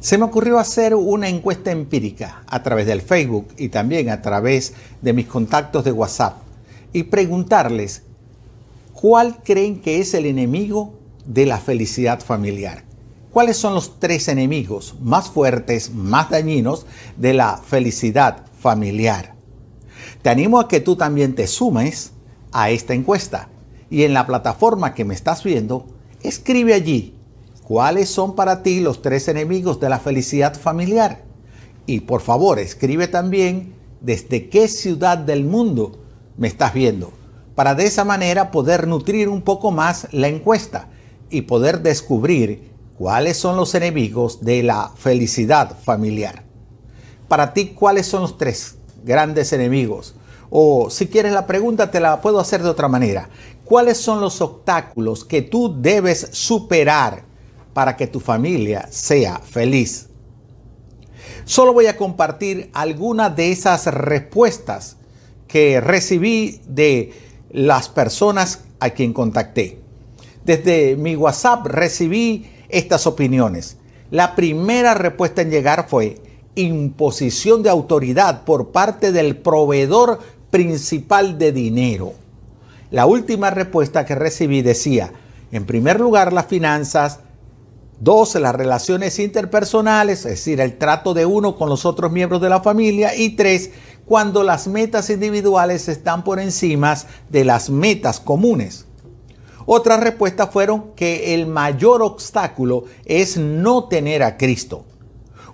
Se me ocurrió hacer una encuesta empírica a través del Facebook y también a través de mis contactos de WhatsApp y preguntarles cuál creen que es el enemigo de la felicidad familiar. ¿Cuáles son los tres enemigos más fuertes, más dañinos de la felicidad familiar? Te animo a que tú también te sumes a esta encuesta y en la plataforma que me estás viendo, escribe allí cuáles son para ti los tres enemigos de la felicidad familiar. Y por favor, escribe también desde qué ciudad del mundo me estás viendo, para de esa manera poder nutrir un poco más la encuesta y poder descubrir cuáles son los enemigos de la felicidad familiar. Para ti, ¿cuáles son los tres grandes enemigos? O si quieres la pregunta, te la puedo hacer de otra manera. ¿Cuáles son los obstáculos que tú debes superar para que tu familia sea feliz? Solo voy a compartir algunas de esas respuestas que recibí de las personas a quien contacté. Desde mi WhatsApp recibí estas opiniones. La primera respuesta en llegar fue imposición de autoridad por parte del proveedor principal de dinero. La última respuesta que recibí decía, en primer lugar, las finanzas, dos, las relaciones interpersonales, es decir, el trato de uno con los otros miembros de la familia, y tres, cuando las metas individuales están por encima de las metas comunes. Otras respuestas fueron que el mayor obstáculo es no tener a Cristo.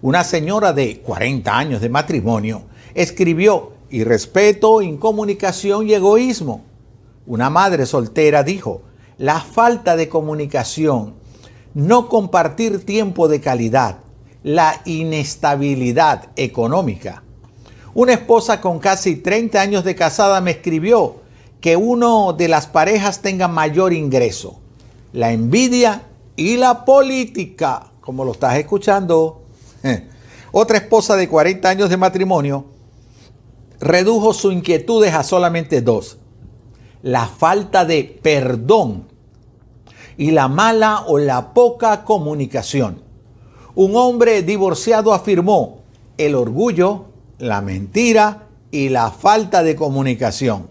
Una señora de 40 años de matrimonio escribió, irrespeto, incomunicación y egoísmo. Una madre soltera dijo, la falta de comunicación, no compartir tiempo de calidad, la inestabilidad económica. Una esposa con casi 30 años de casada me escribió, que uno de las parejas tenga mayor ingreso. La envidia y la política, como lo estás escuchando. Otra esposa de 40 años de matrimonio redujo sus inquietudes a solamente dos. La falta de perdón y la mala o la poca comunicación. Un hombre divorciado afirmó el orgullo, la mentira y la falta de comunicación.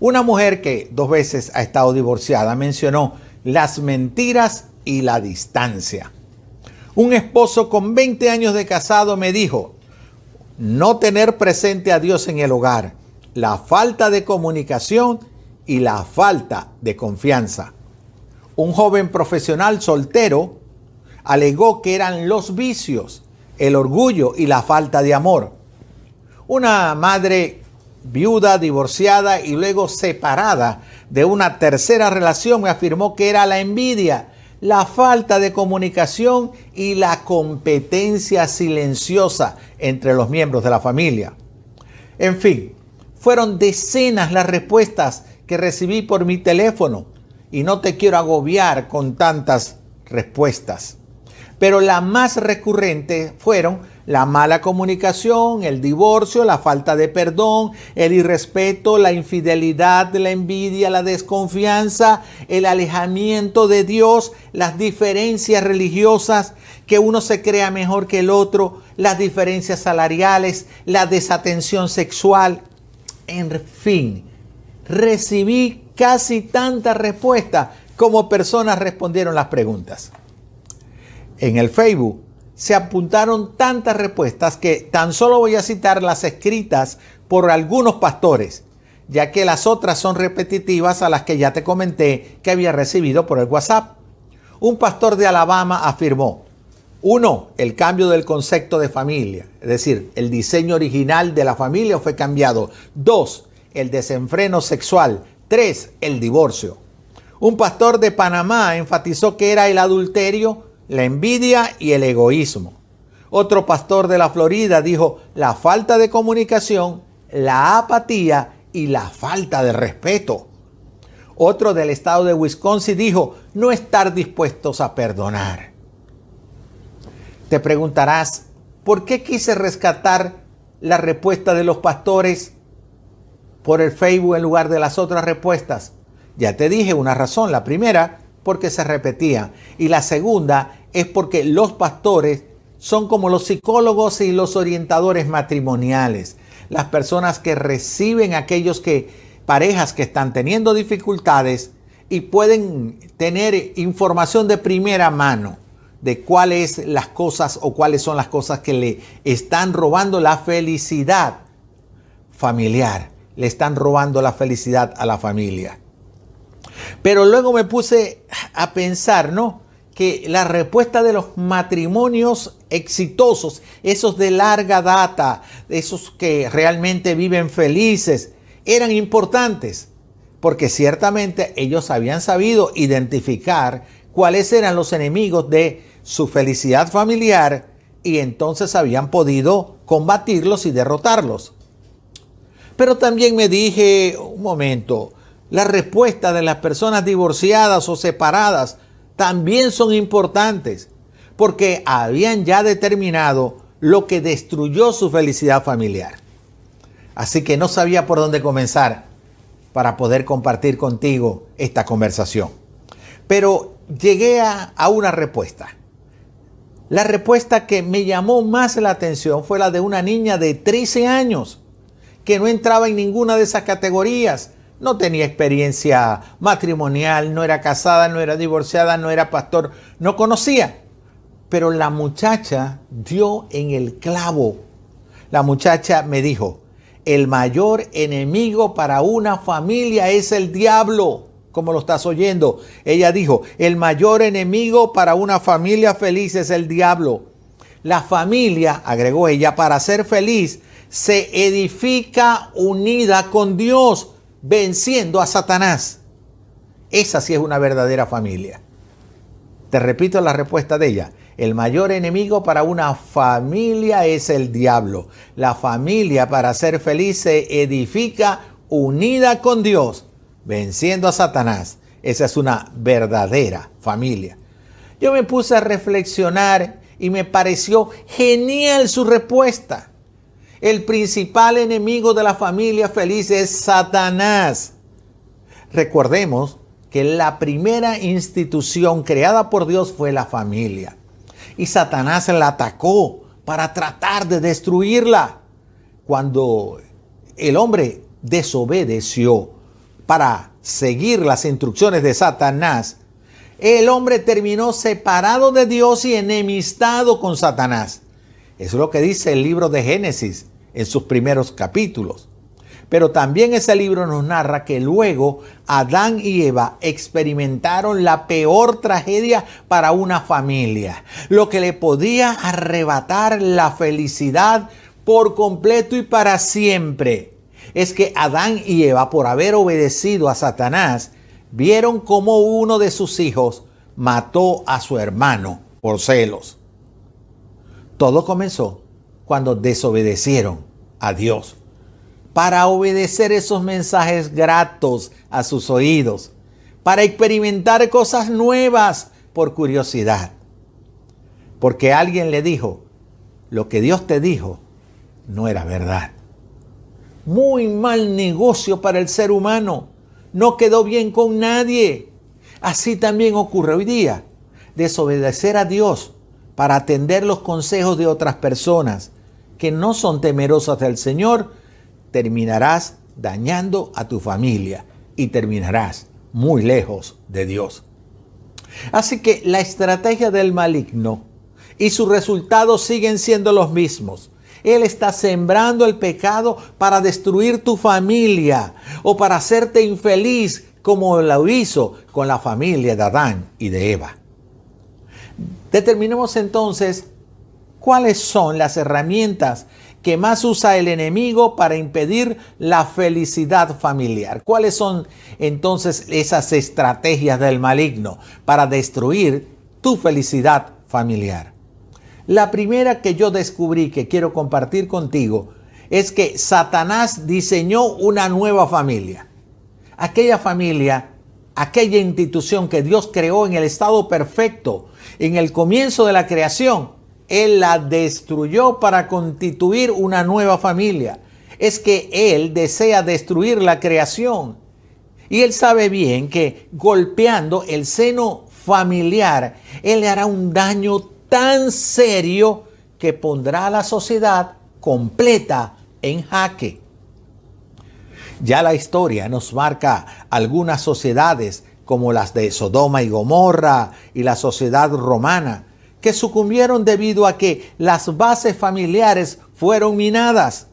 Una mujer que dos veces ha estado divorciada mencionó las mentiras y la distancia. Un esposo con 20 años de casado me dijo, no tener presente a Dios en el hogar, la falta de comunicación y la falta de confianza. Un joven profesional soltero alegó que eran los vicios, el orgullo y la falta de amor. Una madre viuda, divorciada y luego separada de una tercera relación, me afirmó que era la envidia, la falta de comunicación y la competencia silenciosa entre los miembros de la familia. En fin, fueron decenas las respuestas que recibí por mi teléfono y no te quiero agobiar con tantas respuestas. Pero la más recurrente fueron la mala comunicación, el divorcio, la falta de perdón, el irrespeto, la infidelidad, la envidia, la desconfianza, el alejamiento de Dios, las diferencias religiosas, que uno se crea mejor que el otro, las diferencias salariales, la desatención sexual, en fin, recibí casi tantas respuestas como personas respondieron las preguntas. En el Facebook se apuntaron tantas respuestas que tan solo voy a citar las escritas por algunos pastores, ya que las otras son repetitivas a las que ya te comenté que había recibido por el WhatsApp. Un pastor de Alabama afirmó, uno, el cambio del concepto de familia, es decir, el diseño original de la familia fue cambiado. Dos, el desenfreno sexual. Tres, el divorcio. Un pastor de Panamá enfatizó que era el adulterio la envidia y el egoísmo. Otro pastor de la Florida dijo la falta de comunicación, la apatía y la falta de respeto. Otro del estado de Wisconsin dijo no estar dispuestos a perdonar. Te preguntarás, ¿por qué quise rescatar la respuesta de los pastores por el Facebook en lugar de las otras respuestas? Ya te dije una razón. La primera, porque se repetía. Y la segunda es porque los pastores son como los psicólogos y los orientadores matrimoniales, las personas que reciben aquellos que parejas que están teniendo dificultades y pueden tener información de primera mano de cuáles las cosas o cuáles son las cosas que le están robando la felicidad familiar, le están robando la felicidad a la familia. Pero luego me puse a pensar, ¿no? Que la respuesta de los matrimonios exitosos, esos de larga data, esos que realmente viven felices, eran importantes, porque ciertamente ellos habían sabido identificar cuáles eran los enemigos de su felicidad familiar y entonces habían podido combatirlos y derrotarlos. Pero también me dije, un momento, la respuesta de las personas divorciadas o separadas también son importantes, porque habían ya determinado lo que destruyó su felicidad familiar. Así que no sabía por dónde comenzar para poder compartir contigo esta conversación. Pero llegué a, a una respuesta. La respuesta que me llamó más la atención fue la de una niña de 13 años que no entraba en ninguna de esas categorías. No tenía experiencia matrimonial, no era casada, no era divorciada, no era pastor, no conocía. Pero la muchacha dio en el clavo. La muchacha me dijo, el mayor enemigo para una familia es el diablo como lo estás oyendo. Ella dijo, el mayor enemigo para una familia feliz es el diablo. La familia, agregó ella, para ser feliz, se edifica unida con Dios, venciendo a Satanás. Esa sí es una verdadera familia. Te repito la respuesta de ella. El mayor enemigo para una familia es el diablo. La familia para ser feliz se edifica unida con Dios, venciendo a Satanás. Esa es una verdadera familia. Yo me puse a reflexionar y me pareció genial su respuesta. El principal enemigo de la familia feliz es Satanás. Recordemos que la primera institución creada por Dios fue la familia. Y Satanás la atacó para tratar de destruirla. Cuando el hombre desobedeció para seguir las instrucciones de Satanás, el hombre terminó separado de Dios y enemistado con Satanás. Eso es lo que dice el libro de Génesis en sus primeros capítulos. Pero también ese libro nos narra que luego Adán y Eva experimentaron la peor tragedia para una familia, lo que le podía arrebatar la felicidad por completo y para siempre es que Adán y Eva, por haber obedecido a Satanás, vieron cómo uno de sus hijos mató a su hermano por celos. Todo comenzó cuando desobedecieron a Dios para obedecer esos mensajes gratos a sus oídos, para experimentar cosas nuevas por curiosidad. Porque alguien le dijo, lo que Dios te dijo no era verdad. Muy mal negocio para el ser humano. No quedó bien con nadie. Así también ocurre hoy día. Desobedecer a Dios para atender los consejos de otras personas que no son temerosas del Señor, terminarás dañando a tu familia y terminarás muy lejos de Dios. Así que la estrategia del maligno y sus resultados siguen siendo los mismos. Él está sembrando el pecado para destruir tu familia o para hacerte infeliz como lo hizo con la familia de Adán y de Eva. Determinemos entonces cuáles son las herramientas que más usa el enemigo para impedir la felicidad familiar. ¿Cuáles son entonces esas estrategias del maligno para destruir tu felicidad familiar? La primera que yo descubrí que quiero compartir contigo es que Satanás diseñó una nueva familia. Aquella familia, aquella institución que Dios creó en el estado perfecto, en el comienzo de la creación, Él la destruyó para constituir una nueva familia. Es que Él desea destruir la creación. Y Él sabe bien que golpeando el seno familiar, Él le hará un daño tan serio que pondrá a la sociedad completa en jaque. Ya la historia nos marca algunas sociedades como las de Sodoma y Gomorra y la sociedad romana, que sucumbieron debido a que las bases familiares fueron minadas.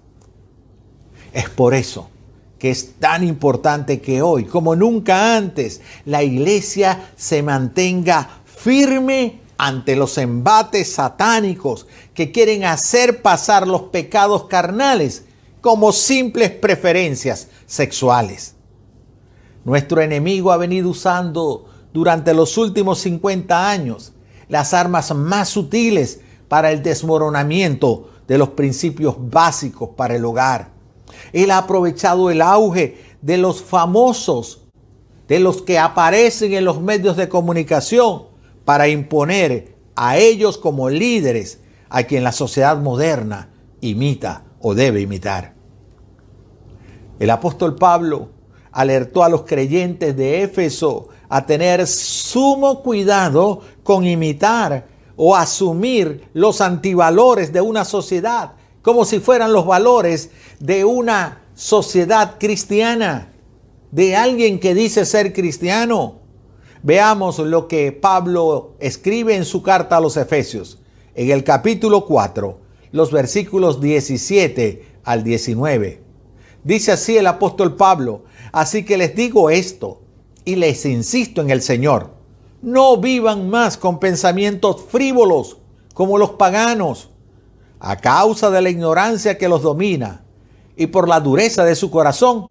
Es por eso que es tan importante que hoy, como nunca antes, la iglesia se mantenga firme ante los embates satánicos que quieren hacer pasar los pecados carnales como simples preferencias sexuales. Nuestro enemigo ha venido usando durante los últimos 50 años las armas más sutiles para el desmoronamiento de los principios básicos para el hogar. Él ha aprovechado el auge de los famosos, de los que aparecen en los medios de comunicación, para imponer a ellos como líderes a quien la sociedad moderna imita o debe imitar. El apóstol Pablo alertó a los creyentes de Éfeso a tener sumo cuidado con imitar o asumir los antivalores de una sociedad como si fueran los valores de una sociedad cristiana, de alguien que dice ser cristiano. Veamos lo que Pablo escribe en su carta a los Efesios, en el capítulo 4, los versículos 17 al 19. Dice así el apóstol Pablo, así que les digo esto y les insisto en el Señor, no vivan más con pensamientos frívolos como los paganos, a causa de la ignorancia que los domina y por la dureza de su corazón,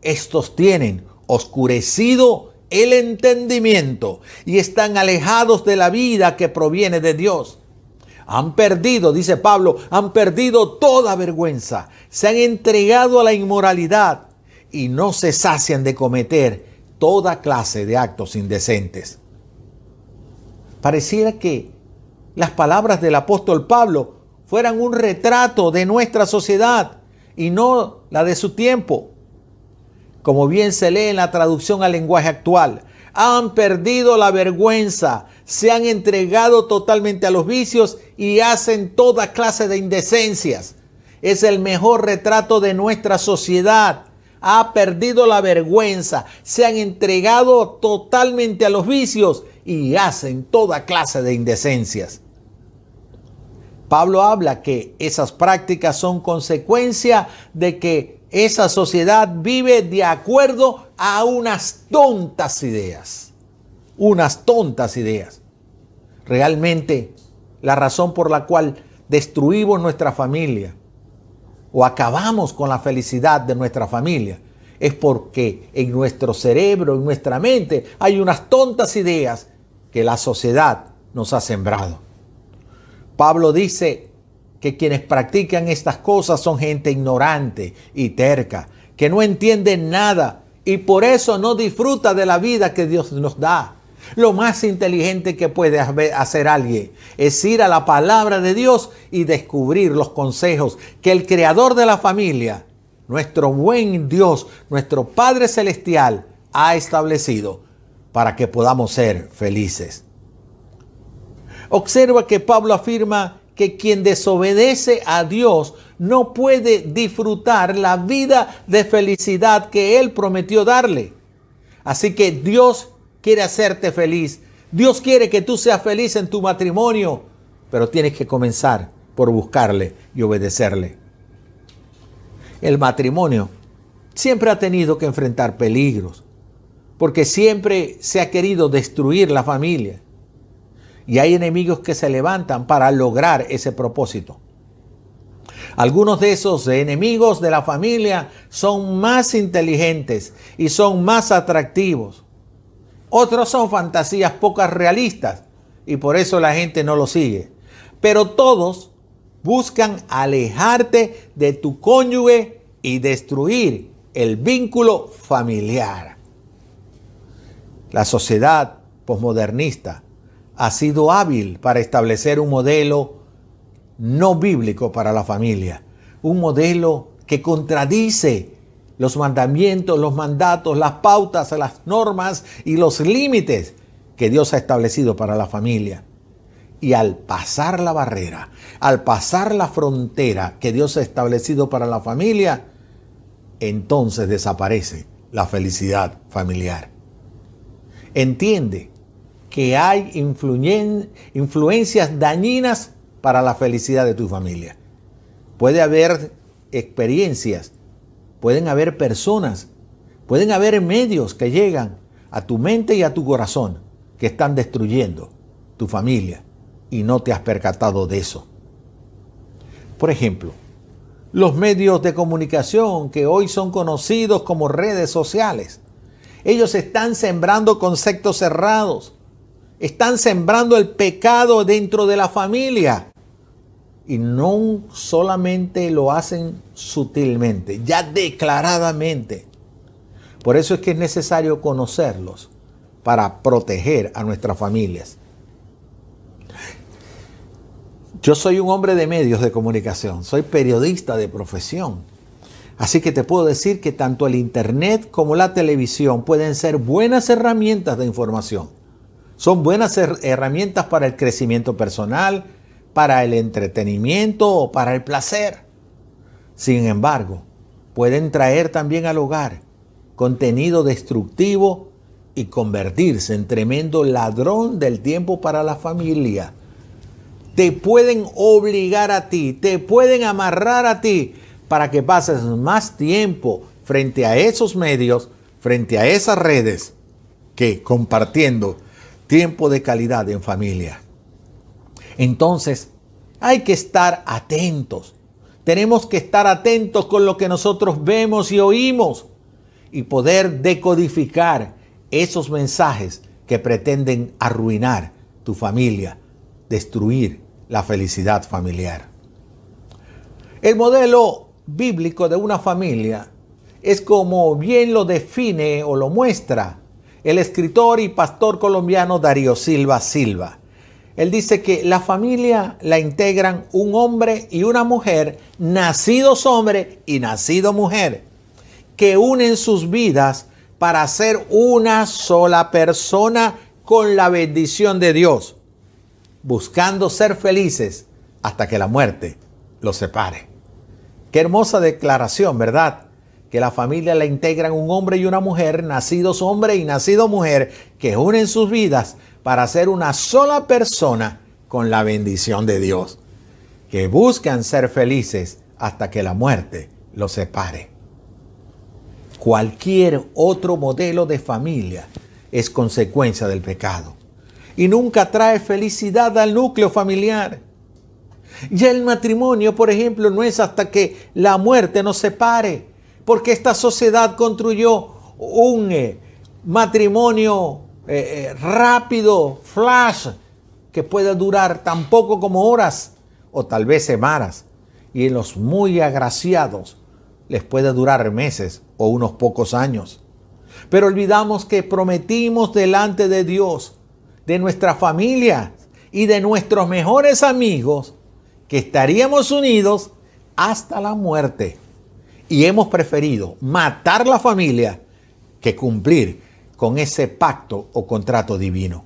estos tienen oscurecido el entendimiento y están alejados de la vida que proviene de Dios. Han perdido, dice Pablo, han perdido toda vergüenza, se han entregado a la inmoralidad y no se sacian de cometer toda clase de actos indecentes. Pareciera que las palabras del apóstol Pablo fueran un retrato de nuestra sociedad y no la de su tiempo. Como bien se lee en la traducción al lenguaje actual, han perdido la vergüenza, se han entregado totalmente a los vicios y hacen toda clase de indecencias. Es el mejor retrato de nuestra sociedad. Ha perdido la vergüenza, se han entregado totalmente a los vicios y hacen toda clase de indecencias. Pablo habla que esas prácticas son consecuencia de que esa sociedad vive de acuerdo a unas tontas ideas. Unas tontas ideas. Realmente la razón por la cual destruimos nuestra familia o acabamos con la felicidad de nuestra familia es porque en nuestro cerebro, en nuestra mente, hay unas tontas ideas que la sociedad nos ha sembrado. Pablo dice que quienes practican estas cosas son gente ignorante y terca, que no entiende nada y por eso no disfruta de la vida que Dios nos da. Lo más inteligente que puede hacer alguien es ir a la palabra de Dios y descubrir los consejos que el creador de la familia, nuestro buen Dios, nuestro Padre Celestial, ha establecido para que podamos ser felices. Observa que Pablo afirma que quien desobedece a Dios no puede disfrutar la vida de felicidad que Él prometió darle. Así que Dios quiere hacerte feliz. Dios quiere que tú seas feliz en tu matrimonio, pero tienes que comenzar por buscarle y obedecerle. El matrimonio siempre ha tenido que enfrentar peligros, porque siempre se ha querido destruir la familia. Y hay enemigos que se levantan para lograr ese propósito. Algunos de esos enemigos de la familia son más inteligentes y son más atractivos. Otros son fantasías pocas realistas y por eso la gente no lo sigue. Pero todos buscan alejarte de tu cónyuge y destruir el vínculo familiar. La sociedad posmodernista ha sido hábil para establecer un modelo no bíblico para la familia, un modelo que contradice los mandamientos, los mandatos, las pautas, las normas y los límites que Dios ha establecido para la familia. Y al pasar la barrera, al pasar la frontera que Dios ha establecido para la familia, entonces desaparece la felicidad familiar. Entiende que hay influencias dañinas para la felicidad de tu familia. Puede haber experiencias, pueden haber personas, pueden haber medios que llegan a tu mente y a tu corazón que están destruyendo tu familia y no te has percatado de eso. Por ejemplo, los medios de comunicación que hoy son conocidos como redes sociales. Ellos están sembrando conceptos cerrados. Están sembrando el pecado dentro de la familia. Y no solamente lo hacen sutilmente, ya declaradamente. Por eso es que es necesario conocerlos para proteger a nuestras familias. Yo soy un hombre de medios de comunicación, soy periodista de profesión. Así que te puedo decir que tanto el Internet como la televisión pueden ser buenas herramientas de información. Son buenas herramientas para el crecimiento personal, para el entretenimiento o para el placer. Sin embargo, pueden traer también al hogar contenido destructivo y convertirse en tremendo ladrón del tiempo para la familia te pueden obligar a ti, te pueden amarrar a ti para que pases más tiempo frente a esos medios, frente a esas redes, que compartiendo tiempo de calidad en familia. Entonces, hay que estar atentos. Tenemos que estar atentos con lo que nosotros vemos y oímos y poder decodificar esos mensajes que pretenden arruinar tu familia, destruir la felicidad familiar. El modelo bíblico de una familia es como bien lo define o lo muestra el escritor y pastor colombiano Darío Silva Silva. Él dice que la familia la integran un hombre y una mujer, nacidos hombre y nacido mujer, que unen sus vidas para ser una sola persona con la bendición de Dios buscando ser felices hasta que la muerte los separe. Qué hermosa declaración, ¿verdad? Que la familia la integran un hombre y una mujer, nacidos hombre y nacido mujer, que unen sus vidas para ser una sola persona con la bendición de Dios, que buscan ser felices hasta que la muerte los separe. Cualquier otro modelo de familia es consecuencia del pecado y nunca trae felicidad al núcleo familiar. Ya el matrimonio, por ejemplo, no es hasta que la muerte nos separe, porque esta sociedad construyó un matrimonio eh, eh, rápido, flash, que puede durar tan poco como horas o tal vez semanas. Y en los muy agraciados les puede durar meses o unos pocos años. Pero olvidamos que prometimos delante de Dios de nuestra familia y de nuestros mejores amigos que estaríamos unidos hasta la muerte. Y hemos preferido matar la familia que cumplir con ese pacto o contrato divino.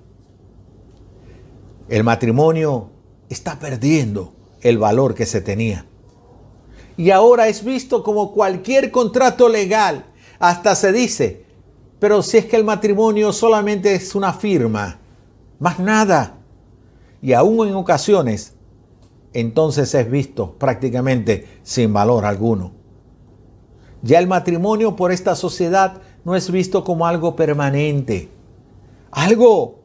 El matrimonio está perdiendo el valor que se tenía. Y ahora es visto como cualquier contrato legal. Hasta se dice, pero si es que el matrimonio solamente es una firma, más nada. Y aún en ocasiones, entonces es visto prácticamente sin valor alguno. Ya el matrimonio por esta sociedad no es visto como algo permanente, algo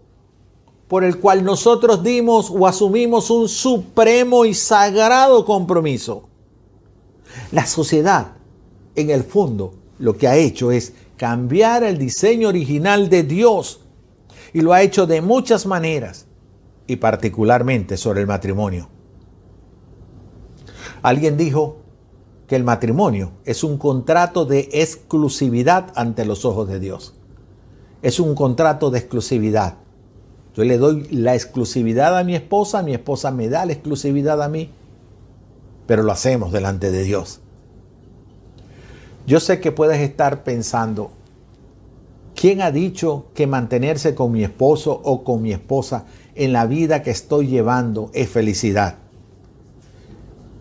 por el cual nosotros dimos o asumimos un supremo y sagrado compromiso. La sociedad, en el fondo, lo que ha hecho es cambiar el diseño original de Dios y lo ha hecho de muchas maneras y particularmente sobre el matrimonio. Alguien dijo que el matrimonio es un contrato de exclusividad ante los ojos de Dios. Es un contrato de exclusividad. Yo le doy la exclusividad a mi esposa, mi esposa me da la exclusividad a mí, pero lo hacemos delante de Dios. Yo sé que puedes estar pensando, ¿Quién ha dicho que mantenerse con mi esposo o con mi esposa en la vida que estoy llevando es felicidad.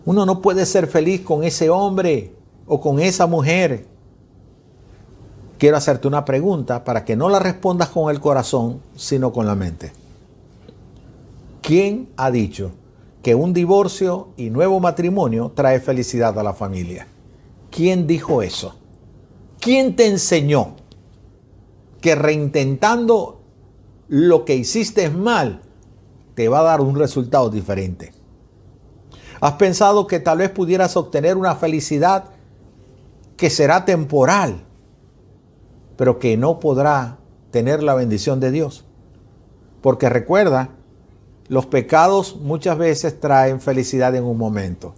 Uno no puede ser feliz con ese hombre o con esa mujer. Quiero hacerte una pregunta para que no la respondas con el corazón, sino con la mente. ¿Quién ha dicho que un divorcio y nuevo matrimonio trae felicidad a la familia? ¿Quién dijo eso? ¿Quién te enseñó que reintentando lo que hiciste mal te va a dar un resultado diferente? ¿Has pensado que tal vez pudieras obtener una felicidad que será temporal, pero que no podrá tener la bendición de Dios? Porque recuerda, los pecados muchas veces traen felicidad en un momento,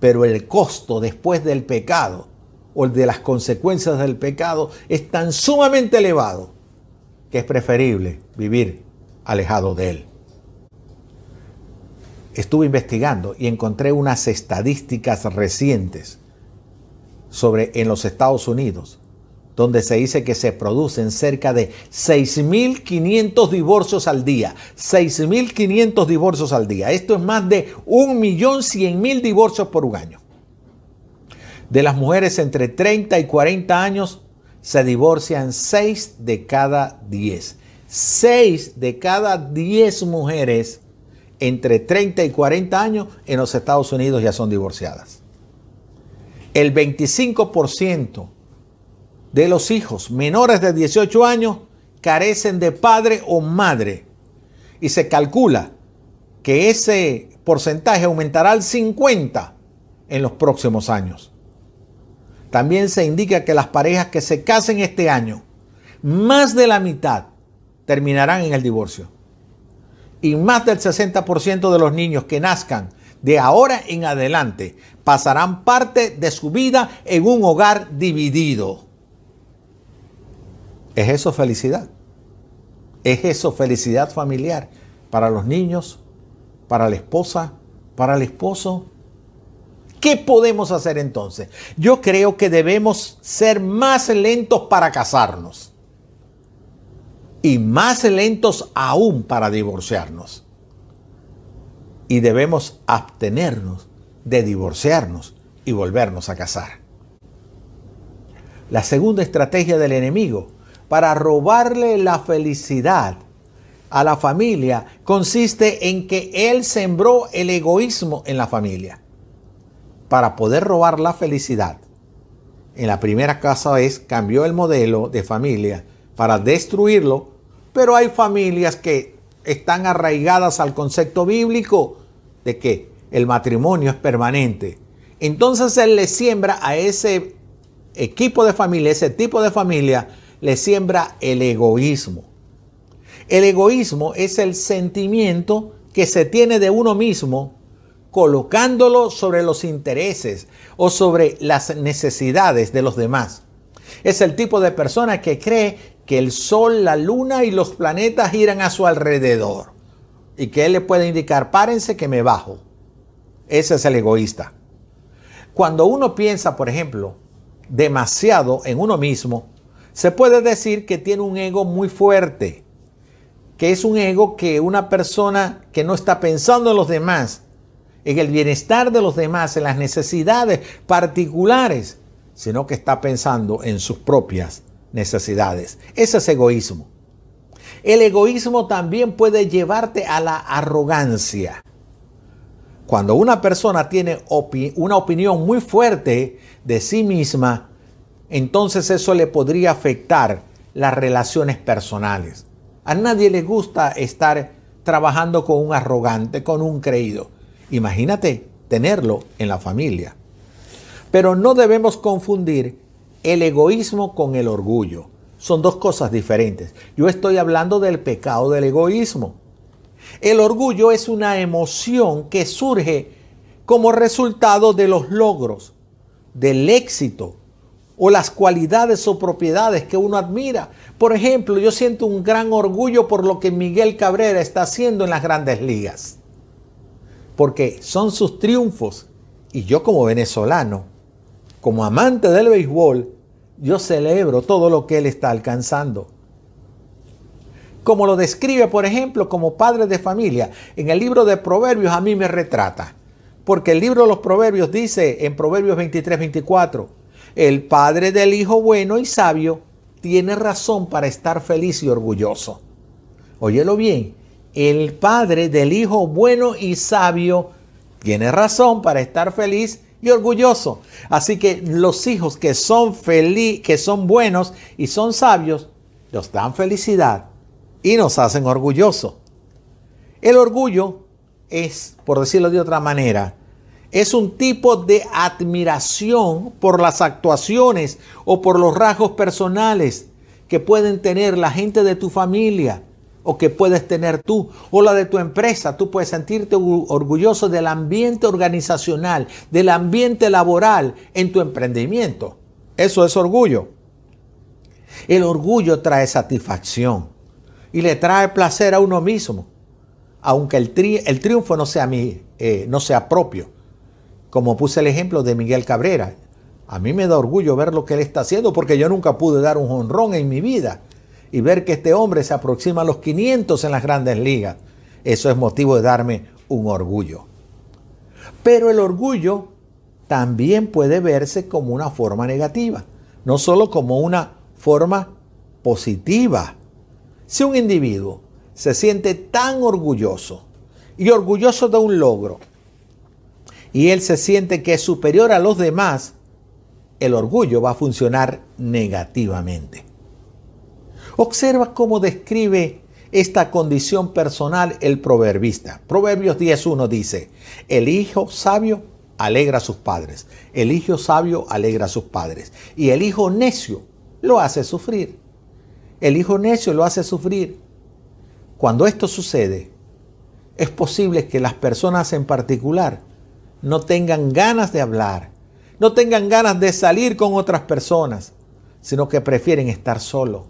pero el costo después del pecado o de las consecuencias del pecado es tan sumamente elevado que es preferible vivir alejado de él. Estuve investigando y encontré unas estadísticas recientes sobre en los Estados Unidos, donde se dice que se producen cerca de 6.500 divorcios al día. 6.500 divorcios al día. Esto es más de 1.100.000 divorcios por un año. De las mujeres entre 30 y 40 años se divorcian 6 de cada 10. 6 de cada 10 mujeres entre 30 y 40 años en los Estados Unidos ya son divorciadas. El 25% de los hijos menores de 18 años carecen de padre o madre. Y se calcula que ese porcentaje aumentará al 50 en los próximos años. También se indica que las parejas que se casen este año, más de la mitad terminarán en el divorcio. Y más del 60% de los niños que nazcan de ahora en adelante pasarán parte de su vida en un hogar dividido. ¿Es eso felicidad? ¿Es eso felicidad familiar para los niños, para la esposa, para el esposo? ¿Qué podemos hacer entonces? Yo creo que debemos ser más lentos para casarnos y más lentos aún para divorciarnos. Y debemos abstenernos de divorciarnos y volvernos a casar. La segunda estrategia del enemigo para robarle la felicidad a la familia consiste en que él sembró el egoísmo en la familia para poder robar la felicidad. En la primera casa es cambió el modelo de familia para destruirlo, pero hay familias que están arraigadas al concepto bíblico de que el matrimonio es permanente. Entonces él le siembra a ese equipo de familia, ese tipo de familia, le siembra el egoísmo. El egoísmo es el sentimiento que se tiene de uno mismo colocándolo sobre los intereses o sobre las necesidades de los demás. Es el tipo de persona que cree que el sol, la luna y los planetas giran a su alrededor y que él le puede indicar, párense que me bajo. Ese es el egoísta. Cuando uno piensa, por ejemplo, demasiado en uno mismo, se puede decir que tiene un ego muy fuerte, que es un ego que una persona que no está pensando en los demás, en el bienestar de los demás, en las necesidades particulares, sino que está pensando en sus propias necesidades. Ese es egoísmo. El egoísmo también puede llevarte a la arrogancia. Cuando una persona tiene una opinión muy fuerte de sí misma, entonces eso le podría afectar las relaciones personales. A nadie le gusta estar trabajando con un arrogante, con un creído. Imagínate tenerlo en la familia. Pero no debemos confundir el egoísmo con el orgullo. Son dos cosas diferentes. Yo estoy hablando del pecado del egoísmo. El orgullo es una emoción que surge como resultado de los logros, del éxito, o las cualidades o propiedades que uno admira. Por ejemplo, yo siento un gran orgullo por lo que Miguel Cabrera está haciendo en las grandes ligas. Porque son sus triunfos. Y yo como venezolano, como amante del béisbol, yo celebro todo lo que él está alcanzando. como lo describe, por ejemplo, como padre de familia. En el libro de Proverbios a mí me retrata. Porque el libro de los Proverbios dice en Proverbios 23, 24, el padre del hijo bueno y sabio tiene razón para estar feliz y orgulloso. Óyelo bien, el padre del hijo bueno y sabio tiene razón para estar feliz y orgulloso. Así que los hijos que son feliz, que son buenos y son sabios, nos dan felicidad y nos hacen orgulloso. El orgullo es, por decirlo de otra manera, es un tipo de admiración por las actuaciones o por los rasgos personales que pueden tener la gente de tu familia o que puedes tener tú o la de tu empresa. Tú puedes sentirte orgulloso del ambiente organizacional, del ambiente laboral en tu emprendimiento. Eso es orgullo. El orgullo trae satisfacción y le trae placer a uno mismo, aunque el, el triunfo no sea, mi, eh, no sea propio. Como puse el ejemplo de Miguel Cabrera. A mí me da orgullo ver lo que él está haciendo porque yo nunca pude dar un honrón en mi vida y ver que este hombre se aproxima a los 500 en las grandes ligas, eso es motivo de darme un orgullo. Pero el orgullo también puede verse como una forma negativa, no solo como una forma positiva. Si un individuo se siente tan orgulloso y orgulloso de un logro, y él se siente que es superior a los demás, el orgullo va a funcionar negativamente. Observa cómo describe esta condición personal el proverbista. Proverbios 10.1 dice, el hijo sabio alegra a sus padres, el hijo sabio alegra a sus padres y el hijo necio lo hace sufrir. El hijo necio lo hace sufrir. Cuando esto sucede, es posible que las personas en particular no tengan ganas de hablar, no tengan ganas de salir con otras personas, sino que prefieren estar solos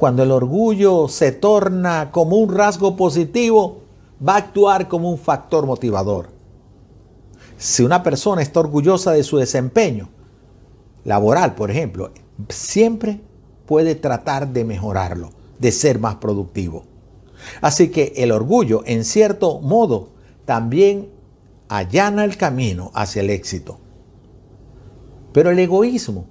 cuando el orgullo se torna como un rasgo positivo, va a actuar como un factor motivador. Si una persona está orgullosa de su desempeño laboral, por ejemplo, siempre puede tratar de mejorarlo, de ser más productivo. Así que el orgullo, en cierto modo, también allana el camino hacia el éxito. Pero el egoísmo,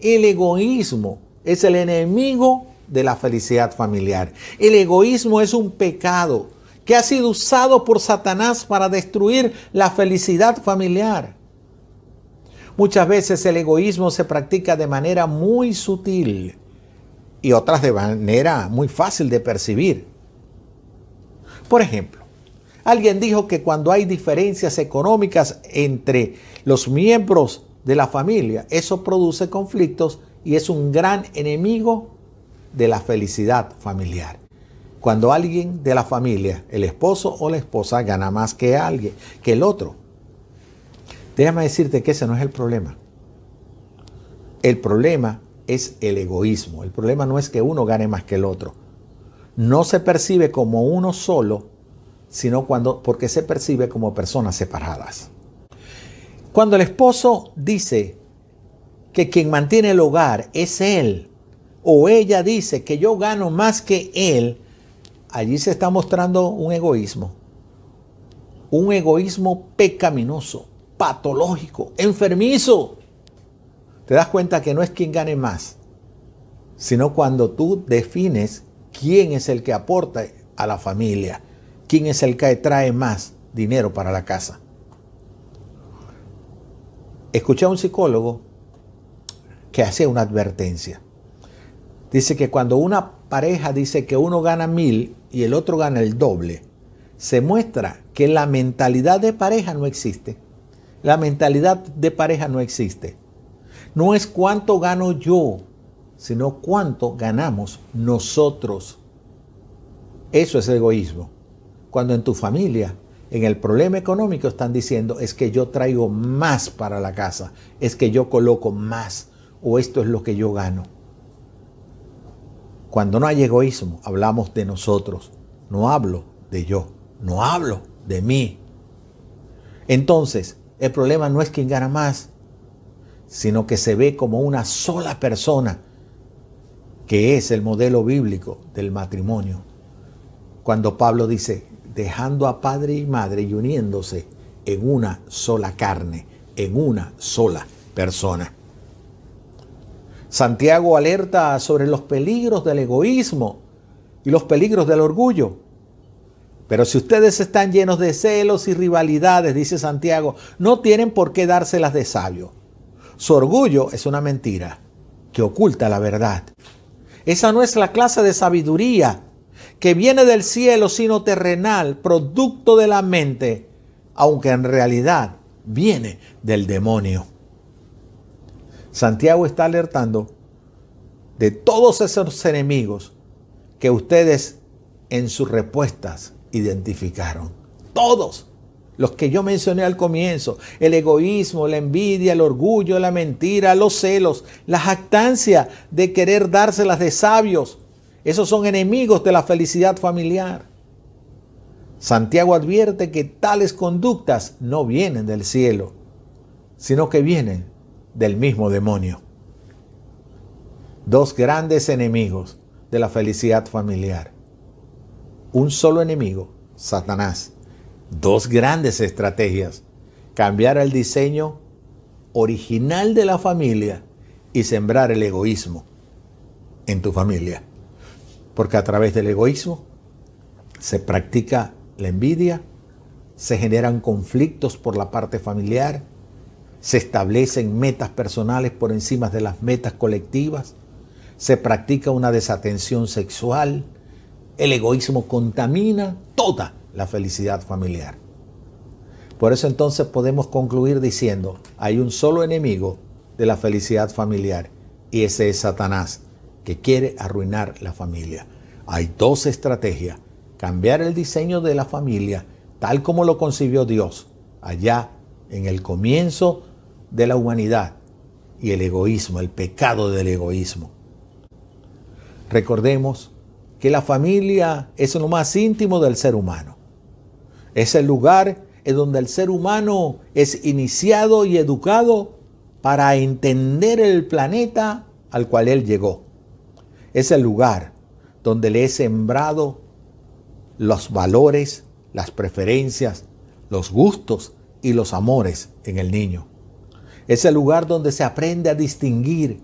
el egoísmo es el enemigo de la felicidad familiar. El egoísmo es un pecado que ha sido usado por Satanás para destruir la felicidad familiar. Muchas veces el egoísmo se practica de manera muy sutil y otras de manera muy fácil de percibir. Por ejemplo, alguien dijo que cuando hay diferencias económicas entre los miembros de la familia, eso produce conflictos y es un gran enemigo de la felicidad familiar. Cuando alguien de la familia, el esposo o la esposa, gana más que alguien, que el otro. Déjame decirte que ese no es el problema. El problema es el egoísmo. El problema no es que uno gane más que el otro. No se percibe como uno solo, sino cuando porque se percibe como personas separadas. Cuando el esposo dice que quien mantiene el hogar es él o ella dice que yo gano más que él, allí se está mostrando un egoísmo. Un egoísmo pecaminoso, patológico, enfermizo. Te das cuenta que no es quien gane más, sino cuando tú defines quién es el que aporta a la familia, quién es el que trae más dinero para la casa. Escuché a un psicólogo que hacía una advertencia dice que cuando una pareja dice que uno gana mil y el otro gana el doble, se muestra que la mentalidad de pareja no existe. La mentalidad de pareja no existe. No es cuánto gano yo, sino cuánto ganamos nosotros. Eso es egoísmo. Cuando en tu familia, en el problema económico, están diciendo es que yo traigo más para la casa, es que yo coloco más, o esto es lo que yo gano. Cuando no hay egoísmo, hablamos de nosotros. No hablo de yo, no hablo de mí. Entonces, el problema no es quien gana más, sino que se ve como una sola persona que es el modelo bíblico del matrimonio. Cuando Pablo dice, dejando a padre y madre y uniéndose en una sola carne, en una sola persona. Santiago alerta sobre los peligros del egoísmo y los peligros del orgullo. Pero si ustedes están llenos de celos y rivalidades, dice Santiago, no tienen por qué dárselas de sabio. Su orgullo es una mentira que oculta la verdad. Esa no es la clase de sabiduría que viene del cielo, sino terrenal, producto de la mente, aunque en realidad viene del demonio. Santiago está alertando de todos esos enemigos que ustedes en sus respuestas identificaron. Todos los que yo mencioné al comienzo, el egoísmo, la envidia, el orgullo, la mentira, los celos, la jactancia de querer dárselas de sabios, esos son enemigos de la felicidad familiar. Santiago advierte que tales conductas no vienen del cielo, sino que vienen del mismo demonio. Dos grandes enemigos de la felicidad familiar. Un solo enemigo, Satanás. Dos grandes estrategias. Cambiar el diseño original de la familia y sembrar el egoísmo en tu familia. Porque a través del egoísmo se practica la envidia, se generan conflictos por la parte familiar, se establecen metas personales por encima de las metas colectivas, se practica una desatención sexual, el egoísmo contamina toda la felicidad familiar. Por eso entonces podemos concluir diciendo, hay un solo enemigo de la felicidad familiar y ese es Satanás, que quiere arruinar la familia. Hay dos estrategias, cambiar el diseño de la familia tal como lo concibió Dios allá en el comienzo de la humanidad y el egoísmo, el pecado del egoísmo. Recordemos que la familia es lo más íntimo del ser humano. Es el lugar en donde el ser humano es iniciado y educado para entender el planeta al cual él llegó. Es el lugar donde le he sembrado los valores, las preferencias, los gustos y los amores en el niño. Es el lugar donde se aprende a distinguir,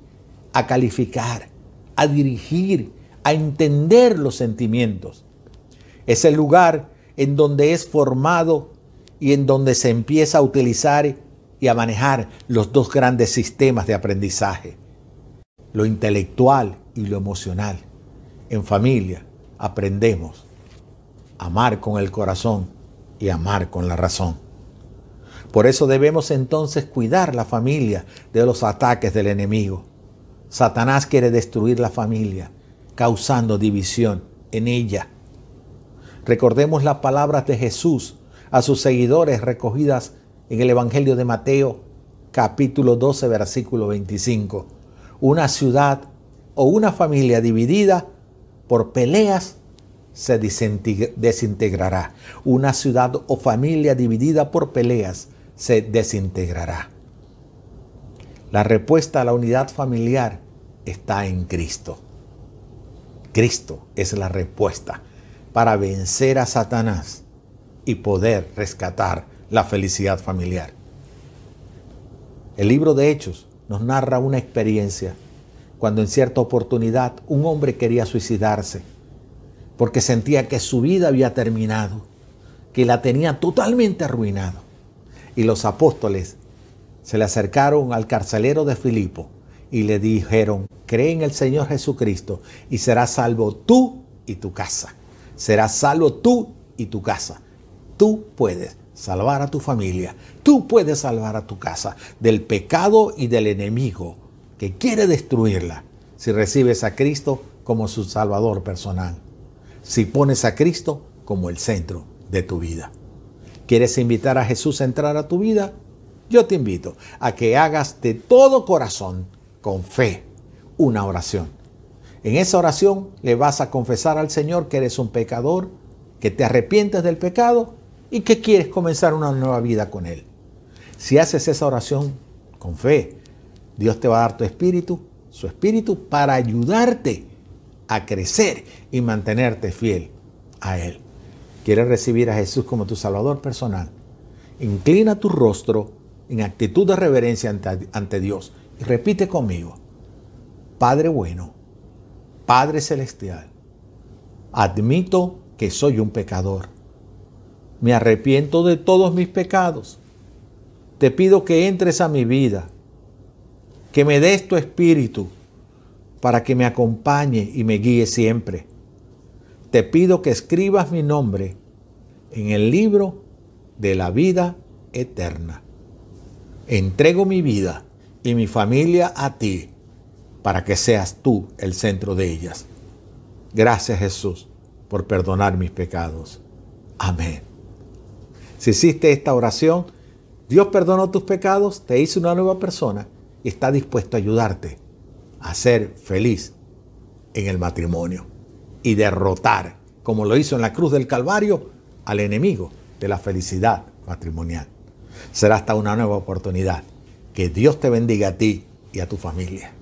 a calificar, a dirigir, a entender los sentimientos. Es el lugar en donde es formado y en donde se empieza a utilizar y a manejar los dos grandes sistemas de aprendizaje, lo intelectual y lo emocional. En familia aprendemos a amar con el corazón y amar con la razón. Por eso debemos entonces cuidar la familia de los ataques del enemigo. Satanás quiere destruir la familia, causando división en ella. Recordemos las palabras de Jesús a sus seguidores recogidas en el Evangelio de Mateo capítulo 12 versículo 25. Una ciudad o una familia dividida por peleas se desintegrará. Una ciudad o familia dividida por peleas se desintegrará. La respuesta a la unidad familiar está en Cristo. Cristo es la respuesta para vencer a Satanás y poder rescatar la felicidad familiar. El libro de Hechos nos narra una experiencia cuando en cierta oportunidad un hombre quería suicidarse porque sentía que su vida había terminado, que la tenía totalmente arruinado. Y los apóstoles se le acercaron al carcelero de Filipo y le dijeron, cree en el Señor Jesucristo y serás salvo tú y tu casa. Serás salvo tú y tu casa. Tú puedes salvar a tu familia. Tú puedes salvar a tu casa del pecado y del enemigo que quiere destruirla si recibes a Cristo como su Salvador personal. Si pones a Cristo como el centro de tu vida. ¿Quieres invitar a Jesús a entrar a tu vida? Yo te invito a que hagas de todo corazón, con fe, una oración. En esa oración le vas a confesar al Señor que eres un pecador, que te arrepientes del pecado y que quieres comenzar una nueva vida con Él. Si haces esa oración con fe, Dios te va a dar tu espíritu, su espíritu, para ayudarte a crecer y mantenerte fiel a Él. ¿Quieres recibir a Jesús como tu Salvador personal? Inclina tu rostro en actitud de reverencia ante, ante Dios y repite conmigo, Padre bueno, Padre celestial, admito que soy un pecador. Me arrepiento de todos mis pecados. Te pido que entres a mi vida, que me des tu espíritu para que me acompañe y me guíe siempre. Te pido que escribas mi nombre en el libro de la vida eterna. Entrego mi vida y mi familia a ti para que seas tú el centro de ellas. Gracias Jesús por perdonar mis pecados. Amén. Si hiciste esta oración, Dios perdonó tus pecados, te hizo una nueva persona y está dispuesto a ayudarte a ser feliz en el matrimonio y derrotar, como lo hizo en la cruz del Calvario, al enemigo de la felicidad matrimonial. Será hasta una nueva oportunidad. Que Dios te bendiga a ti y a tu familia.